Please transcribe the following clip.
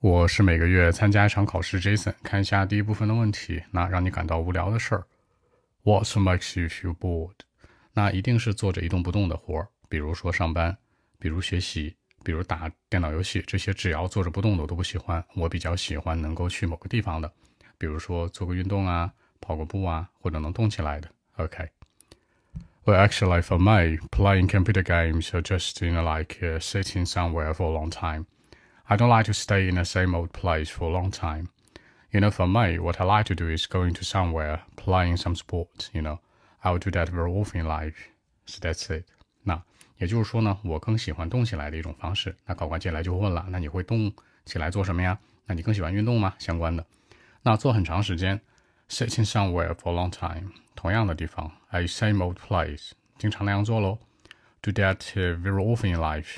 我是每个月参加一场考试，Jason。看一下第一部分的问题，那让你感到无聊的事儿。What makes you feel bored？那一定是做着一动不动的活儿，比如说上班，比如学习，比如打电脑游戏，这些只要坐着不动的我都不喜欢。我比较喜欢能够去某个地方的，比如说做个运动啊，跑个步啊，或者能动起来的。OK。Well, actually, for me, playing computer games are just you know like sitting somewhere for a long time. I don't like to stay in the same old place for a long time. You know, for me, what I like to do is going to somewhere, playing some sport. You know, I will do that very often in life. So that's it. 那也就是说呢，我更喜欢动起来的一种方式。那考官接下来就会问了，那你会动起来做什么呀？那你更喜欢运动吗？相关的，那做很长时间，sitting somewhere for a long time，同样的地方，a same old place，经常那样做喽。Do that very often in life.